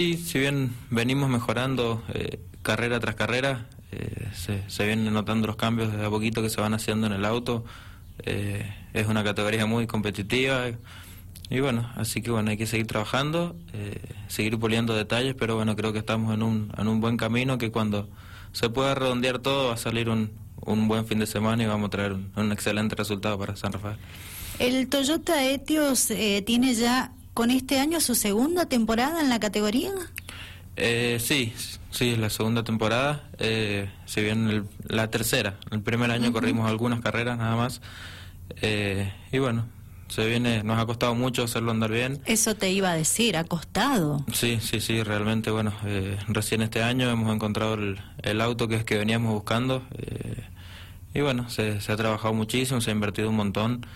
Y si bien venimos mejorando eh, carrera tras carrera, eh, se, se, vienen notando los cambios de a poquito que se van haciendo en el auto. Eh, es una categoría muy competitiva y bueno, así que bueno, hay que seguir trabajando, seguir puliendo detalles, pero bueno, creo que estamos en un, en un buen camino que cuando se pueda redondear todo va a salir un, un buen fin de semana y vamos a traer un, un excelente resultado para San Rafael. El Toyota Etios tiene ya con este año su segunda temporada en la categoría? Eh, sí, sí, la segunda temporada, eh, si bien la tercera, el primer año corrimos algunas carreras nada más, eh, y bueno, se viene, nos ha costado mucho hacerlo andar bien. Eso te iba a decir, ha costado. Sí, sí, sí, realmente, bueno, eh, recién este año hemos encontrado el, auto que es que veníamos buscando, eh, y bueno, se, se ha trabajado muchísimo, se ha invertido un montón.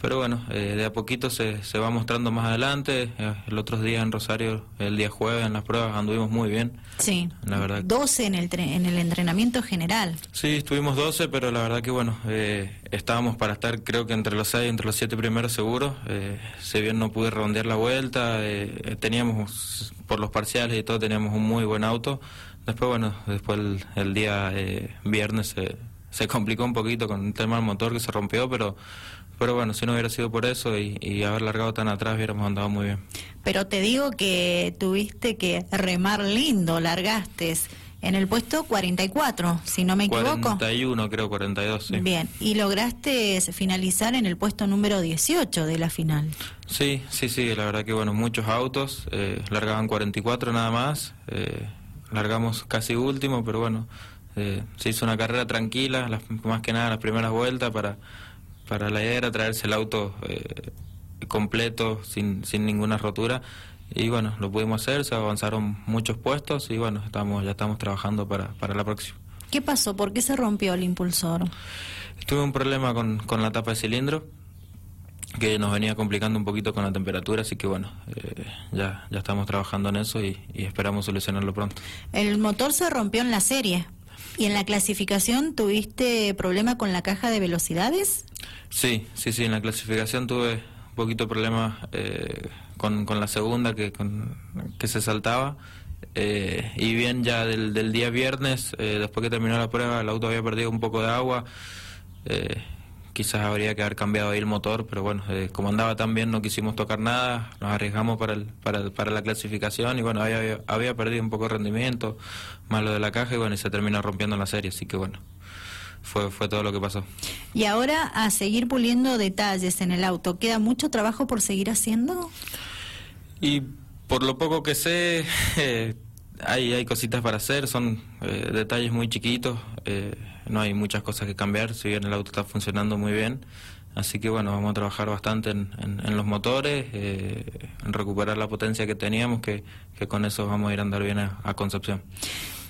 Pero bueno, eh, de a poquito se, se va mostrando más adelante. Eh, el otro día en Rosario, el día jueves en las pruebas, anduvimos muy bien. Sí, la verdad. 12 en el, en el entrenamiento general. Sí, estuvimos 12, pero la verdad que bueno, eh, estábamos para estar creo que entre los 6, entre los 7 primeros seguros. Eh, si bien no pude redondear la vuelta, teníamos, por los parciales y todo, teníamos un muy buen auto. Después, bueno, después el, el día viernes se, se complicó un poquito con el tema del motor que se rompió, pero pero bueno, si no hubiera sido por eso y, haber largado tan atrás, hubiéramos andado muy bien. Pero te digo que tuviste que remar lindo, largaste en el puesto 44, si no me equivoco. 41, creo, 42, sí. Bien, y lograste finalizar en el puesto número 18 de la final. Sí, sí, sí, la verdad que bueno, muchos autos, eh, largaban 44 nada más, eh, largamos casi último, pero bueno, eh, se hizo una carrera tranquila, las, más que nada las primeras vueltas para para la idea era traerse el auto eh, completo, sin, sin ninguna rotura. Y bueno, lo pudimos hacer, se avanzaron muchos puestos y bueno, estamos ya estamos trabajando para, para la próxima. ¿Qué pasó? ¿Por qué se rompió el impulsor? Tuve un problema con, con la tapa de cilindro que nos venía complicando un poquito con la temperatura, así que bueno, eh, ya, ya estamos trabajando en eso y, y esperamos solucionarlo pronto. ¿El motor se rompió en la serie? ¿Y en la clasificación tuviste problema con la caja de velocidades? Sí, sí, sí, en la clasificación tuve un poquito problema eh, con, con, la segunda que, con, que se saltaba. Eh, y bien, ya del, del día viernes, eh, después que terminó la prueba, el auto había perdido un poco de agua. Eh, quizás habría que haber cambiado ahí el motor, pero bueno, eh, como andaba tan bien no quisimos tocar nada, nos arriesgamos para, el, para, para la clasificación y bueno, había, había perdido un poco de rendimiento, más lo de la caja y bueno, y se terminó rompiendo la serie, así que bueno. Fue, fue todo lo que pasó. Y ahora a seguir puliendo detalles en el auto, ¿queda mucho trabajo por seguir haciendo? Y por lo poco que sé, eh, hay, hay cositas para hacer, son eh, detalles muy chiquitos, eh, no hay muchas cosas que cambiar, si bien el auto está funcionando muy bien. Así que bueno, vamos a trabajar bastante en, en, los motores, eh, en recuperar la potencia que teníamos, que, que, con eso vamos a ir a andar bien a, a Concepción.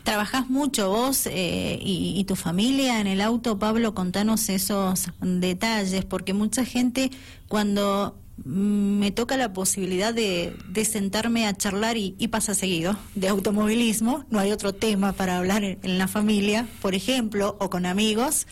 Trabajás mucho vos eh, y, y, tu familia en el auto, Pablo, contanos esos detalles, porque mucha gente cuando Mm, me toca la posibilidad de, sentarme a charlar y, pasa seguido de automovilismo, no hay otro tema para hablar en la familia, por ejemplo, o con amigos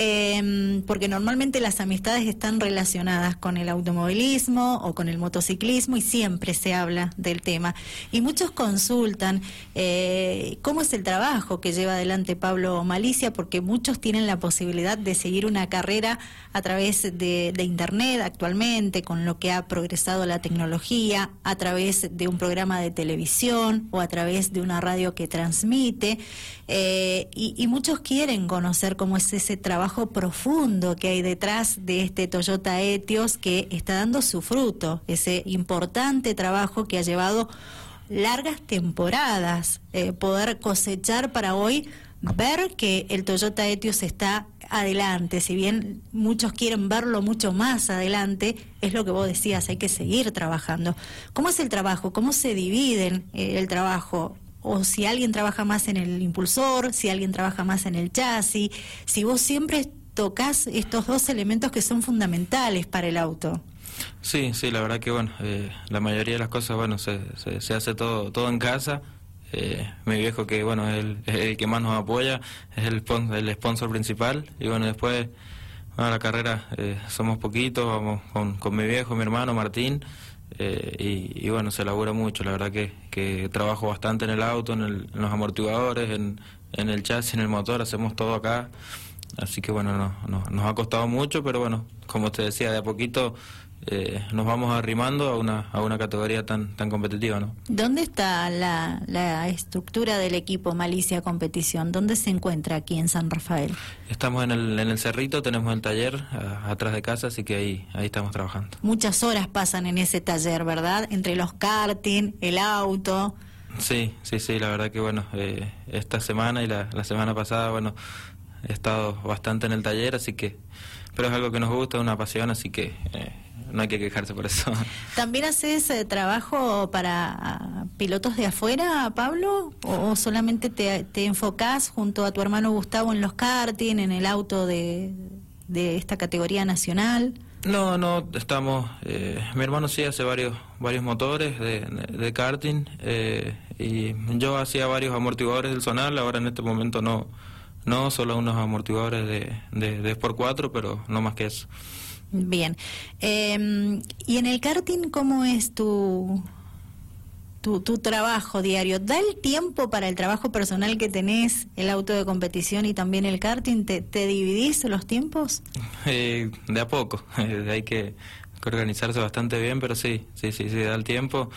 eh, porque normalmente las amistades están relacionadas con el automovilismo o con el motociclismo y siempre se habla del tema. Y muchos consultan eh, cómo es el trabajo que lleva adelante Pablo Malicia, porque muchos tienen la posibilidad de seguir una carrera a través de, Internet actualmente, con lo que ha progresado la tecnología, a través de un programa de televisión o a través de una radio que transmite. Eh, y, y muchos quieren conocer cómo es ese trabajo trabajo profundo que hay detrás de este Toyota Etios que está dando su fruto, ese importante trabajo que ha llevado largas temporadas, eh, poder cosechar para hoy ver que el Toyota Etios está adelante, si bien muchos quieren verlo mucho más adelante, es lo que vos decías, hay que seguir trabajando. ¿Cómo es el trabajo? ¿Cómo se dividen eh, el trabajo? O si alguien trabaja más en el impulsor, si alguien trabaja más en el chasis, si vos siempre tocas estos dos elementos que son fundamentales para el auto. Sí, sí, la verdad que bueno, eh, la mayoría de las cosas, bueno, se, se, hace todo, todo en casa. Eh, mi viejo que bueno es el, es el, que más nos apoya, es el, el sponsor principal y bueno después bueno, la carrera eh, somos poquitos, vamos con, con mi viejo, mi hermano Martín Eh, y, bueno, se labura mucho, la verdad que, que trabajo bastante en el auto, en, los amortiguadores, en, en, el chasis, en el motor, hacemos todo acá. Así que bueno, no, nos ha costado mucho, pero bueno, como te decía, de a poquito eh, nos vamos arrimando a una, a una categoría tan, tan competitiva. ¿no? ¿Dónde está la, la estructura del equipo Malicia Competición? ¿Dónde se encuentra aquí en San Rafael? Estamos en el, en el Cerrito, tenemos el taller atrás de casa, así que ahí, ahí estamos trabajando. Muchas horas pasan en ese taller, ¿verdad? Entre los karting, el auto. Sí, sí, sí, la verdad que bueno, eh, esta semana y la, la semana pasada, bueno, he estado bastante en el taller, así que, pero es algo que nos gusta, una pasión, así que eh, no hay que quejarse por eso. ¿También haces eh, trabajo para ah, pilotos de afuera, Pablo? ¿O, solamente te, te enfocás junto a tu hermano Gustavo en los karting, en el auto de, de esta categoría nacional? No, no, estamos, eh, mi hermano sí hace varios varios motores de, de, karting eh, y yo hacía varios amortiguadores del Zonal, ahora en este momento no, no, solo unos amortiguadores de, de, de Sport 4, pero no más que eso. Bien. Eh, ¿Y en el karting cómo es tu, tu, tu, trabajo diario? ¿Da el tiempo para el trabajo personal que tenés, el auto de competición y también el karting? ¿Te, te dividís los tiempos? Eh, de a poco. Hay que, organizarse bastante bien, pero sí, sí, sí, sí, da el tiempo.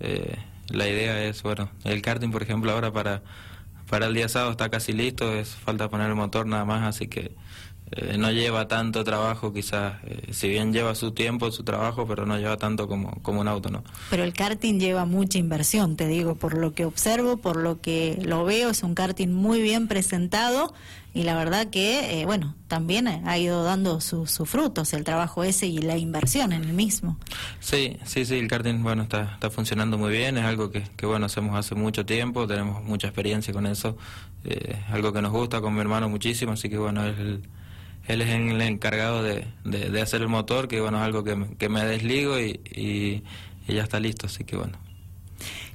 Eh, la idea es, bueno, el karting, por ejemplo, ahora para, para el día sábado está casi listo, es falta poner el motor nada más, así que eh, no lleva tanto trabajo quizás, eh, si bien lleva su tiempo, su trabajo, pero no lleva tanto como, como un auto, ¿no? Pero el karting lleva mucha inversión, te digo, por lo que observo, por lo que lo veo, es un karting muy bien presentado y la verdad que, eh, bueno, también ha ido dando sus frutos el trabajo ese y la inversión en el mismo. Sí, sí, sí, el karting, bueno, está, está funcionando muy bien, es algo que, que bueno, hacemos hace mucho tiempo, tenemos mucha experiencia con eso, algo que nos gusta con mi hermano muchísimo, así que bueno, es el él es el encargado de, de, hacer el motor, que bueno, es algo que me, que me desligo y, y, ya está listo, así que bueno.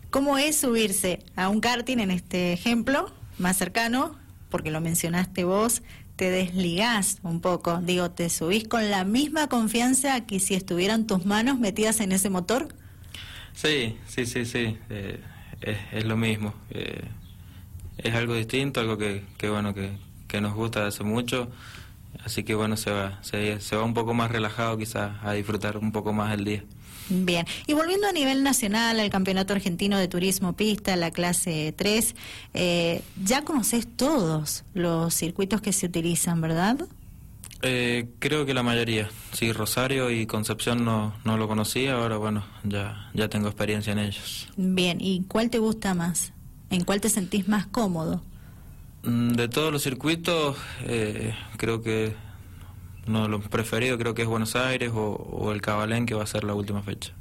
¿Cómo es subirse a un karting en este ejemplo más cercano? Porque lo mencionaste vos, te desligás un poco, digo, te subís con la misma confianza que si estuvieran tus manos metidas en ese motor. Sí, sí, sí, sí, eh, es, es, lo mismo. Eh, es algo distinto, algo que, que bueno, que, que nos gusta hace mucho. Así que bueno, se va, se, va un poco más relajado quizás a disfrutar un poco más el día. Bien, y volviendo a nivel nacional al Campeonato Argentino de Turismo Pista, la clase 3, eh, ya conoces todos los circuitos que se utilizan, ¿verdad? Eh, creo que la mayoría. Sí, Rosario y Concepción no, no lo conocía, ahora bueno, ya, ya tengo experiencia en ellos. Bien, ¿y cuál te gusta más? ¿En cuál te sentís más cómodo? Mm, de todos los circuitos, eh, creo que uno de los preferidos creo que es Buenos Aires o, el Cabalén, que va a ser la última fecha.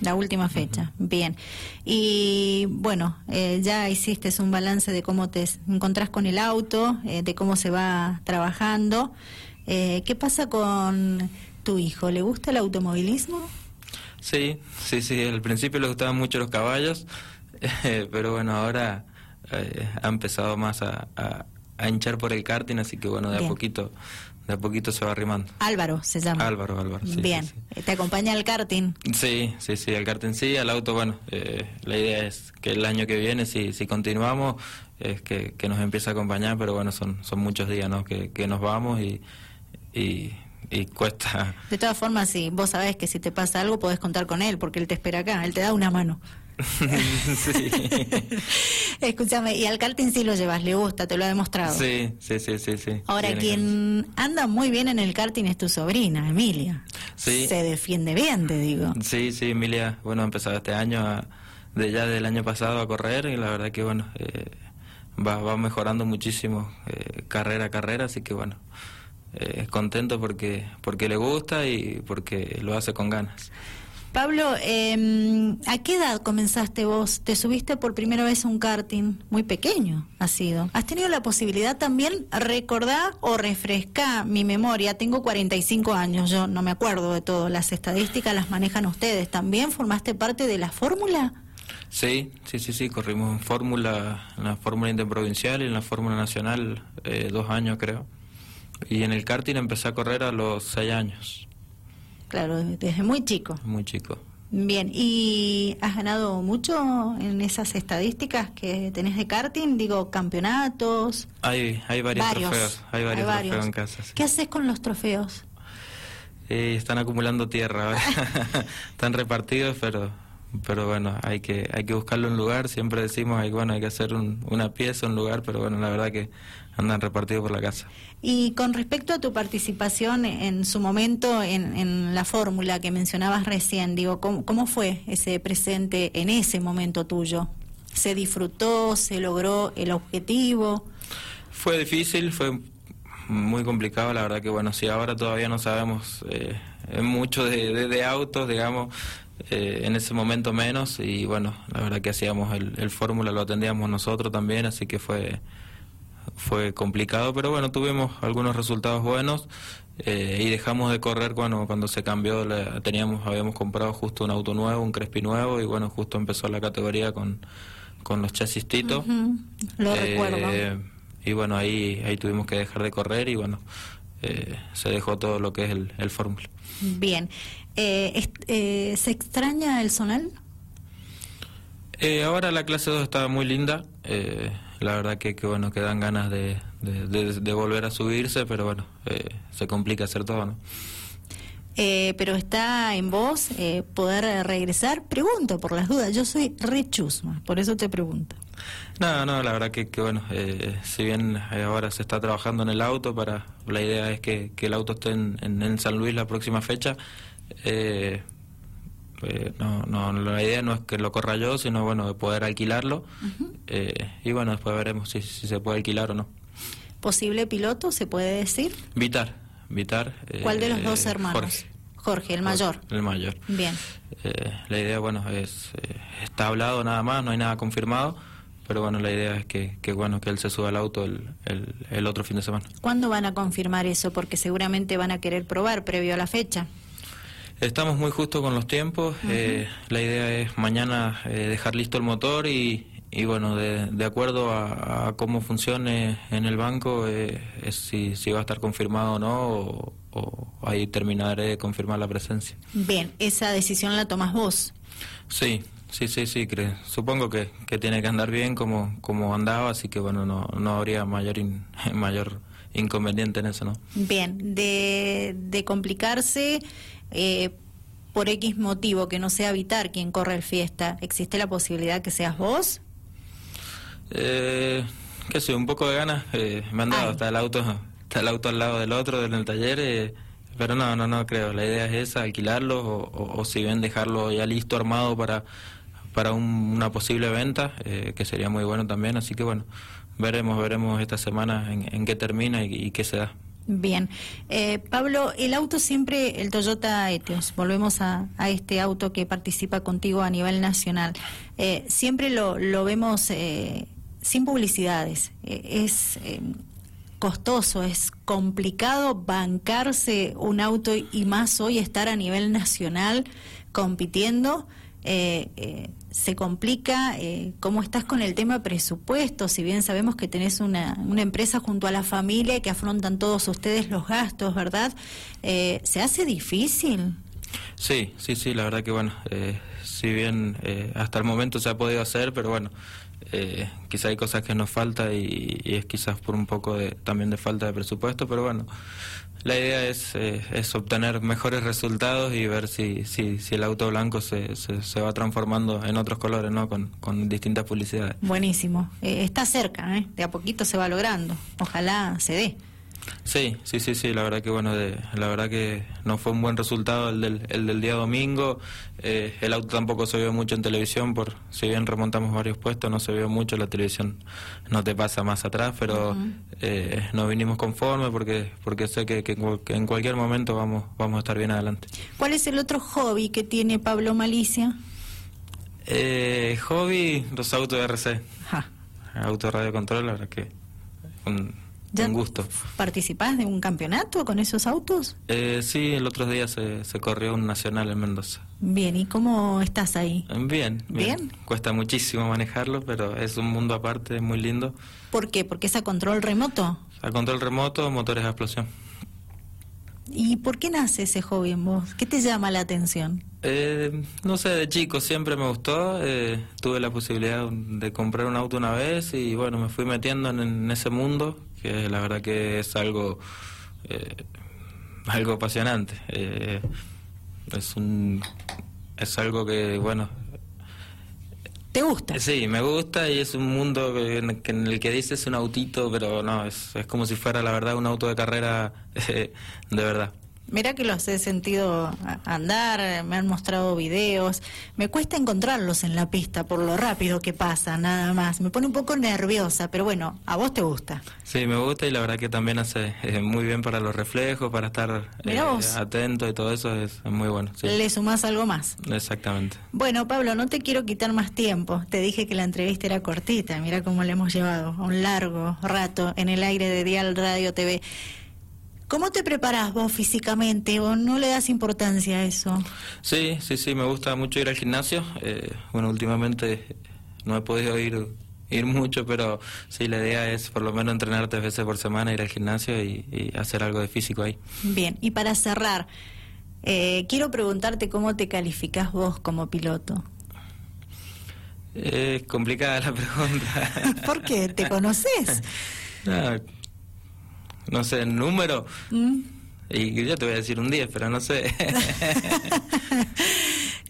La última fecha, bien. Y bueno, eh, ya hiciste un balance de cómo te encontrás con el auto, eh, de cómo se va trabajando. ¿Qué pasa con tu hijo? ¿Le gusta el automovilismo? Sí, sí, sí. Al principio le gustaban mucho los caballos, pero bueno, ahora eh, ha empezado más a, a, hinchar por el karting, así que bueno, de a poquito de a poquito se va arrimando. Álvaro se llama. Álvaro, Álvaro. Bien, ¿te acompaña al karting? Sí, sí, sí, al karting sí, al auto, bueno, eh, la idea es que el año que viene, si, si continuamos, es que, que nos empiece a acompañar, pero bueno, son, son muchos días, ¿no? Que, que nos vamos y, y, y cuesta. De todas formas, sí, vos sabés que si te pasa algo podés contar con él, porque él te espera acá, él te da una mano. sí. Escúchame, y al karting sí lo llevas, le gusta, te lo ha demostrado. Sí, sí, sí, sí. sí. Ahora, quien anda muy bien en el karting es tu sobrina, Emilia. Sí. Se defiende bien, te digo. Sí, sí, Emilia, bueno, ha empezado este año, de ya del año pasado a correr, y la verdad que, bueno, eh, va, va mejorando muchísimo eh, carrera a carrera, así que, bueno, eh, contento porque, porque le gusta y porque lo hace con ganas. Pablo, eh, ¿a qué edad comenzaste vos? ¿Te subiste por primera vez a un karting? Muy pequeño ha sido. ¿Has tenido la posibilidad también, recordar o refrescar mi memoria? Tengo 45 años, yo no me acuerdo de todo. Las estadísticas las manejan ustedes. ¿También formaste parte de la fórmula? Sí, sí, sí, sí, corrimos en fórmula, en la fórmula interprovincial y en la fórmula nacional eh, dos años creo. Y en el karting empecé a correr a los seis años. Claro, desde muy chico. Muy chico. Bien, ¿y has ganado mucho en esas estadísticas que tenés de karting? Digo, campeonatos. Hay, hay varios, trofeos, hay varios, trofeos en casa. ¿Qué haces con los trofeos? Eh, están acumulando tierra, están repartidos, pero pero bueno, hay que hay que buscarle un lugar, siempre decimos, hay, bueno, hay que hacer una pieza, un lugar, pero bueno, la verdad que andan repartidos por la casa. Y con respecto a tu participación en su momento en, en la fórmula que mencionabas recién, digo, ¿cómo, ¿cómo fue ese presente en ese momento tuyo? ¿Se disfrutó? ¿Se logró el objetivo? Fue difícil, fue muy complicado, la verdad que bueno, si ahora todavía no sabemos eh, mucho de, de, autos, digamos, eh, en ese momento menos y bueno, la verdad que hacíamos el, el fórmula, lo atendíamos nosotros también, así que fue fue complicado, pero bueno, tuvimos algunos resultados buenos eh, y dejamos de correr cuando cuando se cambió, teníamos habíamos comprado justo un auto nuevo, un Crespi nuevo y bueno, justo empezó la categoría con, con los chasis Tito. Lo recuerdo. Y bueno, ahí ahí tuvimos que dejar de correr y bueno, se dejó todo lo que es el, el fórmula. Bien. Eh, eh, ¿Se extraña el zonal? Eh, ahora la clase 2 está muy linda. Eh, la verdad que, que, bueno, que dan ganas de, de, volver a subirse, pero bueno, se complica hacer todo, ¿no? pero está en vos poder regresar. Pregunto por las dudas. Yo soy rechusma, por eso te pregunto. No, no, la verdad que, que bueno, si bien ahora se está trabajando en el auto, para la idea es que, que el auto esté en, en San Luis la próxima fecha. Eh, eh, no, no, la idea no es que lo corra yo, sino bueno, de poder alquilarlo. eh, y bueno, después veremos si, si, se puede alquilar o no. ¿Posible piloto, se puede decir? Vitar, Vitar. ¿Cuál de los dos eh, hermanos? Jorge. Jorge, el mayor. el mayor. Bien. Eh, la idea, bueno, es está hablado nada más, no hay nada confirmado pero bueno, la idea es que, que, bueno que él se suba al auto el, el, el, otro fin de semana. ¿Cuándo van a confirmar eso? Porque seguramente van a querer probar previo a la fecha. Estamos muy justo con los tiempos. Uh -huh. eh, la idea es mañana eh, dejar listo el motor y, y bueno, de, de acuerdo a, a, cómo funcione en el banco, eh, es si, si va a estar confirmado o no, o, o ahí terminaré de confirmar la presencia. Bien, esa decisión la tomas vos. Sí, Sí, sí, sí, creo. supongo que, que tiene que andar bien como, como andaba, así que bueno, no, no habría mayor, in, mayor inconveniente en eso, ¿no? Bien, de, de complicarse eh, por X motivo, que no sea evitar quien corre el fiesta, ¿existe la posibilidad que seas vos? Eh, qué sé, un poco de ganas, eh, me han dado, está el auto, está el auto al lado del otro en el taller, eh, pero no, no, no creo, la idea es esa, alquilarlo o, o, o si bien dejarlo ya listo, armado para para un, una posible venta, eh, que sería muy bueno también. Así que bueno, veremos, veremos esta semana en, en qué termina y, qué se da. Bien. Eh, Pablo, el auto siempre, el Toyota Etios, volvemos a, a, este auto que participa contigo a nivel nacional, eh, siempre lo, lo vemos eh, sin publicidades. es costoso, es complicado bancarse un auto y más hoy estar a nivel nacional compitiendo. Eh, eh, se complica eh, cómo estás con el tema presupuesto, si bien sabemos que tenés una, una empresa junto a la familia que afrontan todos ustedes los gastos, ¿verdad? Eh, ¿Se hace difícil? Sí, sí, sí, la verdad que bueno, eh, si bien hasta el momento se ha podido hacer, pero bueno, quizá hay cosas que nos falta y, y, es quizás por un poco de, también de falta de presupuesto, pero bueno, la idea es, eh, es obtener mejores resultados y ver si, si, si el auto blanco se, se, va transformando en otros colores, ¿no? Con, con distintas publicidades. Buenísimo. Eh, está cerca, ¿eh? De a poquito se va logrando. Ojalá se dé. Sí, sí, sí, sí, la verdad que bueno, de, la verdad que no fue un buen resultado el del, el del día domingo, eh, el auto tampoco se vio mucho en televisión, por si bien remontamos varios puestos, no se vio mucho, la televisión no te pasa más atrás, pero uh -huh. eh, nos vinimos conformes porque porque sé que, que, que, en cualquier momento vamos, vamos a estar bien adelante. ¿Cuál es el otro hobby que tiene Pablo Malicia? Eh, hobby, los autos de RC. Ja. Auto radio control, la verdad que... Un, ¿Ya un gusto. ¿Participás de un campeonato con esos autos? Eh, sí, el otro día se, se, corrió un nacional en Mendoza. Bien, ¿y cómo estás ahí? Bien, bien, bien. Cuesta muchísimo manejarlo, pero es un mundo aparte, muy lindo. ¿Por qué? ¿Porque es a control remoto? A control remoto, motores a explosión. ¿Y por qué nace ese hobby en vos? ¿Qué te llama la atención? Eh, no sé, de chico siempre me gustó. Eh, tuve la posibilidad de comprar un auto una vez y bueno, me fui metiendo en, ese mundo, que la verdad que es algo, eh, algo apasionante. es un, es algo que bueno, ¿Te gusta? Sí, me gusta y es un mundo en, el que dices un autito, pero no, es, es como si fuera la verdad un auto de carrera de verdad. Mira que los he sentido andar, me han mostrado videos. Me cuesta encontrarlos en la pista por lo rápido que pasa, nada más. Me pone un poco nerviosa, pero bueno, a vos te gusta. Sí, me gusta y la verdad que también hace eh, muy bien para los reflejos, para estar eh, atento y todo eso es, muy bueno. ¿Le sumás algo más? Exactamente. Bueno, Pablo, no te quiero quitar más tiempo. Te dije que la entrevista era cortita. Mira cómo le hemos llevado un largo rato en el aire de Dial Radio TV. ¿Cómo te preparas vos físicamente o no le das importancia a eso? Sí, sí, sí, me gusta mucho ir al gimnasio. Eh, bueno, últimamente no he podido ir ir mucho, pero sí, la idea es por lo menos entrenar tres veces por semana, ir al gimnasio y, hacer algo de físico ahí. Bien, y para cerrar, eh, quiero preguntarte cómo te calificas vos como piloto. Es complicada la pregunta. ¿Por qué? ¿Te conoces? No, no sé, el número. Mm. Y yo te voy a decir un 10, pero no sé.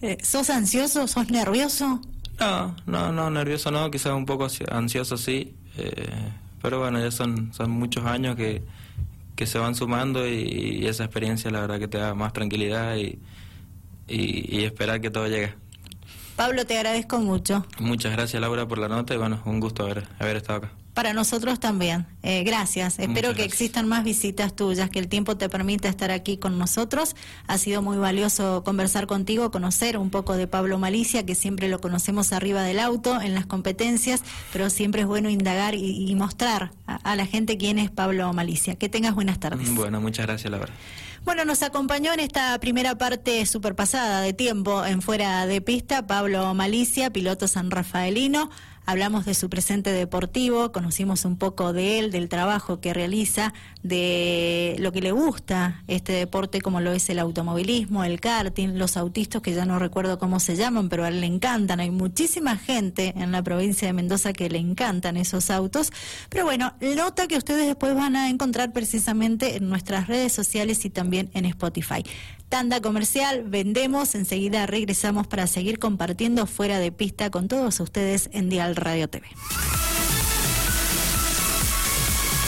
Eh, ¿Sos ansioso? ¿Sos nervioso? No, no, no, nervioso no, quizás un poco ansioso sí. Eh, pero bueno, ya son, son muchos años que, que se van sumando y, esa experiencia la verdad que te da más tranquilidad y, y, y esperar que todo llegue. Pablo, te agradezco mucho. Muchas gracias Laura por la nota y bueno, un gusto haber, haber estado acá. Para nosotros también. Eh, gracias. Espero que existan más visitas tuyas, que el tiempo te permita estar aquí con nosotros. Ha sido muy valioso conversar contigo, conocer un poco de Pablo Malicia, que siempre lo conocemos arriba del auto, en las competencias, pero siempre es bueno indagar y, mostrar a, la gente quién es Pablo Malicia. Que tengas buenas tardes. Bueno, muchas gracias, Laura. Bueno, nos acompañó en esta primera parte superpasada de tiempo en fuera de pista Pablo Malicia, piloto san rafaelino hablamos de su presente deportivo, conocimos un poco de él, del trabajo que realiza, de lo que le gusta este deporte como lo es el automovilismo, el karting, los autistas que ya no recuerdo cómo se llaman, pero a él le encantan. Hay muchísima gente en la provincia de Mendoza que le encantan esos autos. Pero bueno, nota que ustedes después van a encontrar precisamente en nuestras redes sociales y también en Spotify. Tanda comercial, vendemos, enseguida regresamos para seguir compartiendo fuera de pista con todos ustedes en Dial Radio TV.